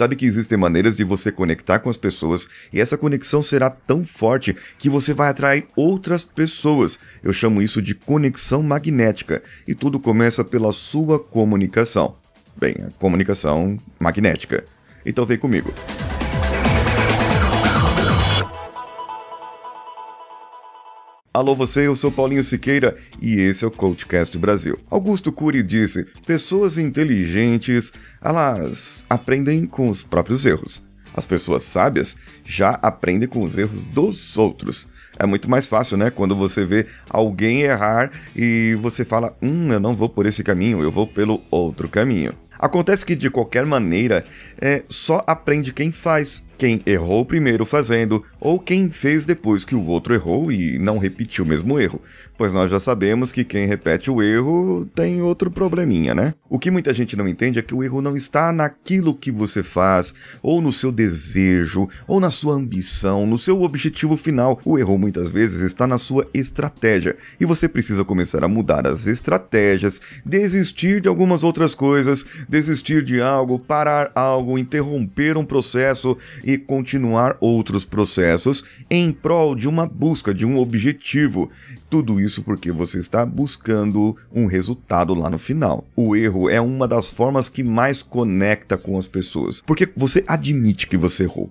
Sabe que existem maneiras de você conectar com as pessoas e essa conexão será tão forte que você vai atrair outras pessoas. Eu chamo isso de conexão magnética e tudo começa pela sua comunicação. Bem, a comunicação magnética. Então vem comigo. Alô você, eu sou Paulinho Siqueira e esse é o Coachcast Brasil. Augusto Cury disse: pessoas inteligentes, elas aprendem com os próprios erros. As pessoas sábias já aprendem com os erros dos outros. É muito mais fácil, né? Quando você vê alguém errar e você fala: hum, eu não vou por esse caminho, eu vou pelo outro caminho. Acontece que, de qualquer maneira, é, só aprende quem faz quem errou primeiro fazendo ou quem fez depois que o outro errou e não repetiu o mesmo erro, pois nós já sabemos que quem repete o erro tem outro probleminha, né? O que muita gente não entende é que o erro não está naquilo que você faz, ou no seu desejo, ou na sua ambição, no seu objetivo final. O erro muitas vezes está na sua estratégia e você precisa começar a mudar as estratégias, desistir de algumas outras coisas, desistir de algo, parar algo, interromper um processo e continuar outros processos em prol de uma busca, de um objetivo. Tudo isso porque você está buscando um resultado lá no final. O erro é uma das formas que mais conecta com as pessoas, porque você admite que você errou.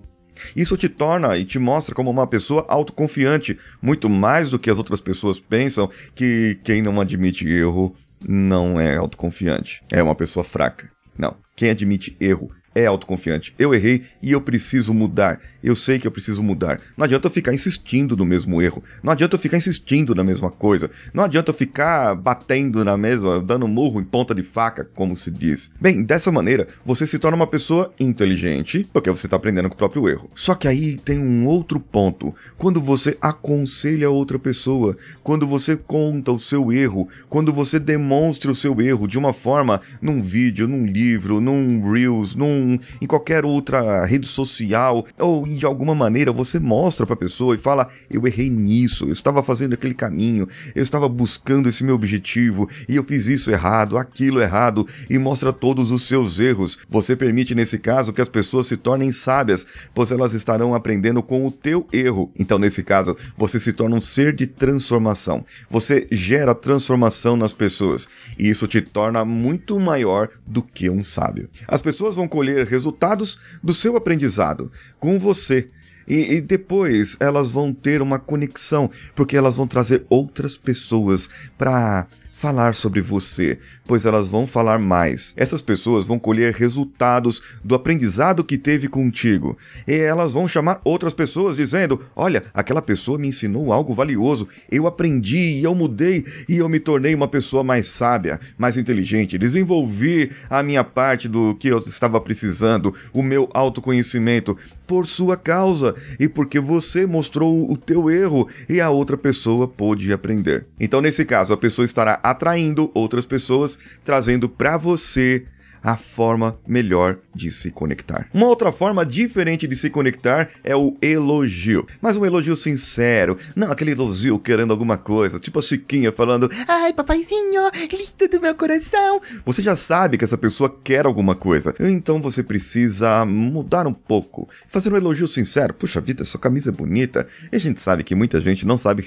Isso te torna e te mostra como uma pessoa autoconfiante, muito mais do que as outras pessoas pensam que quem não admite erro não é autoconfiante, é uma pessoa fraca. Não, quem admite erro é autoconfiante. Eu errei e eu preciso mudar. Eu sei que eu preciso mudar. Não adianta eu ficar insistindo no mesmo erro. Não adianta eu ficar insistindo na mesma coisa. Não adianta eu ficar batendo na mesma, dando murro em ponta de faca, como se diz. Bem, dessa maneira, você se torna uma pessoa inteligente, porque você está aprendendo com o próprio erro. Só que aí tem um outro ponto. Quando você aconselha outra pessoa, quando você conta o seu erro, quando você demonstra o seu erro de uma forma num vídeo, num livro, num Reels, num em qualquer outra rede social, ou de alguma maneira você mostra para a pessoa e fala: Eu errei nisso, eu estava fazendo aquele caminho, eu estava buscando esse meu objetivo e eu fiz isso errado, aquilo errado, e mostra todos os seus erros. Você permite, nesse caso, que as pessoas se tornem sábias, pois elas estarão aprendendo com o teu erro. Então, nesse caso, você se torna um ser de transformação. Você gera transformação nas pessoas, e isso te torna muito maior do que um sábio. As pessoas vão colher colher resultados do seu aprendizado com você. E, e, depois elas vão ter uma conexão, porque elas vão trazer outras pessoas para falar sobre você, pois elas vão falar mais. Essas pessoas vão colher resultados do aprendizado que teve contigo. E elas vão chamar outras pessoas dizendo: Olha, aquela pessoa me ensinou algo valioso, eu aprendi e eu mudei e eu me tornei uma pessoa mais sábia, mais inteligente, desenvolvi a minha parte do que eu estava precisando, o meu autoconhecimento por sua causa e porque você mostrou o teu erro e a outra pessoa pôde aprender. Então, nesse caso, a pessoa estará atraindo outras pessoas, trazendo para você a forma melhor de se conectar. Uma outra forma diferente de se conectar é o elogio, mas um elogio sincero, não aquele elogio querendo alguma coisa, tipo a Chiquinha falando: "Ai, papaizinho, lindo do meu coração". Você já sabe que essa pessoa quer alguma coisa, então você precisa mudar um pouco, fazer um elogio sincero. Puxa vida, sua camisa é bonita. E a gente sabe que muita gente não sabe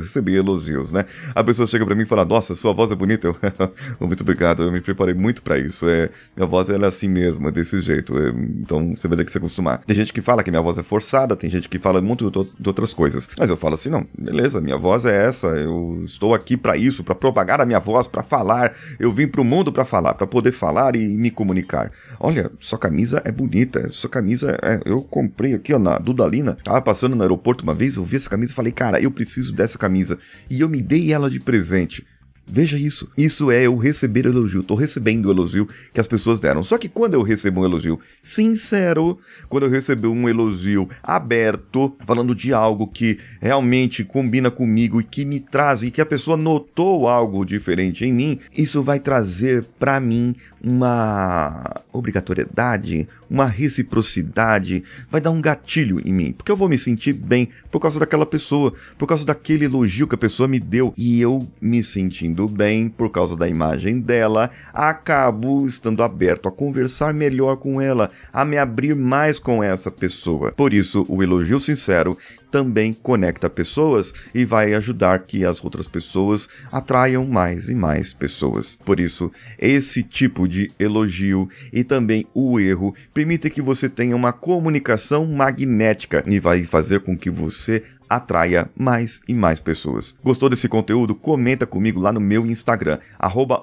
receber elogios, né? A pessoa chega para mim e fala: "Nossa, sua voz é bonita". Eu, muito obrigado, eu me preparei muito para isso. É, minha voz ela é assim mesmo, é desse jeito. É, então você vai ter que se acostumar. Tem gente que fala que minha voz é forçada, tem gente que fala muito de outras coisas. Mas eu falo assim, não, beleza, minha voz é essa, eu estou aqui para isso, para propagar a minha voz, para falar. Eu vim pro mundo para falar, para poder falar e me comunicar. Olha, sua camisa é bonita, sua camisa é, eu comprei aqui ó, na Dudalina, tava passando no aeroporto uma vez, eu vi essa camisa e falei, cara, eu preciso dessa camisa. E eu me dei ela de presente. Veja isso. Isso é eu receber elogio. Estou recebendo o elogio que as pessoas deram. Só que quando eu recebo um elogio sincero, quando eu recebo um elogio aberto, falando de algo que realmente combina comigo e que me traz e que a pessoa notou algo diferente em mim, isso vai trazer para mim uma obrigatoriedade, uma reciprocidade, vai dar um gatilho em mim, porque eu vou me sentir bem por causa daquela pessoa, por causa daquele elogio que a pessoa me deu, e eu me sentindo bem por causa da imagem dela, acabo estando aberto a conversar melhor com ela, a me abrir mais com essa pessoa. Por isso, o elogio sincero também conecta pessoas e vai ajudar que as outras pessoas atraiam mais e mais pessoas. Por isso, esse tipo de elogio e também o erro permite que você tenha uma comunicação magnética e vai fazer com que você atraia mais e mais pessoas. Gostou desse conteúdo? Comenta comigo lá no meu Instagram, arroba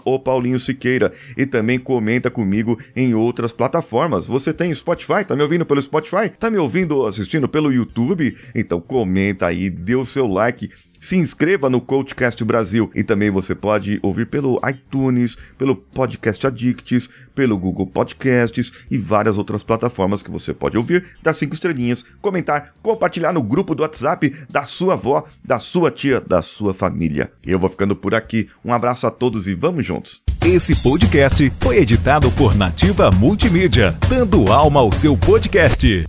Siqueira, e também comenta comigo em outras plataformas. Você tem Spotify? Tá me ouvindo pelo Spotify? Tá me ouvindo assistindo pelo YouTube? Então comenta aí, dê o seu like se inscreva no Coachcast Brasil e também você pode ouvir pelo iTunes, pelo Podcast Addicts, pelo Google Podcasts e várias outras plataformas que você pode ouvir, dar cinco estrelinhas, comentar, compartilhar no grupo do WhatsApp da sua avó, da sua tia, da sua família. Eu vou ficando por aqui. Um abraço a todos e vamos juntos. Esse podcast foi editado por Nativa Multimídia, dando alma ao seu podcast.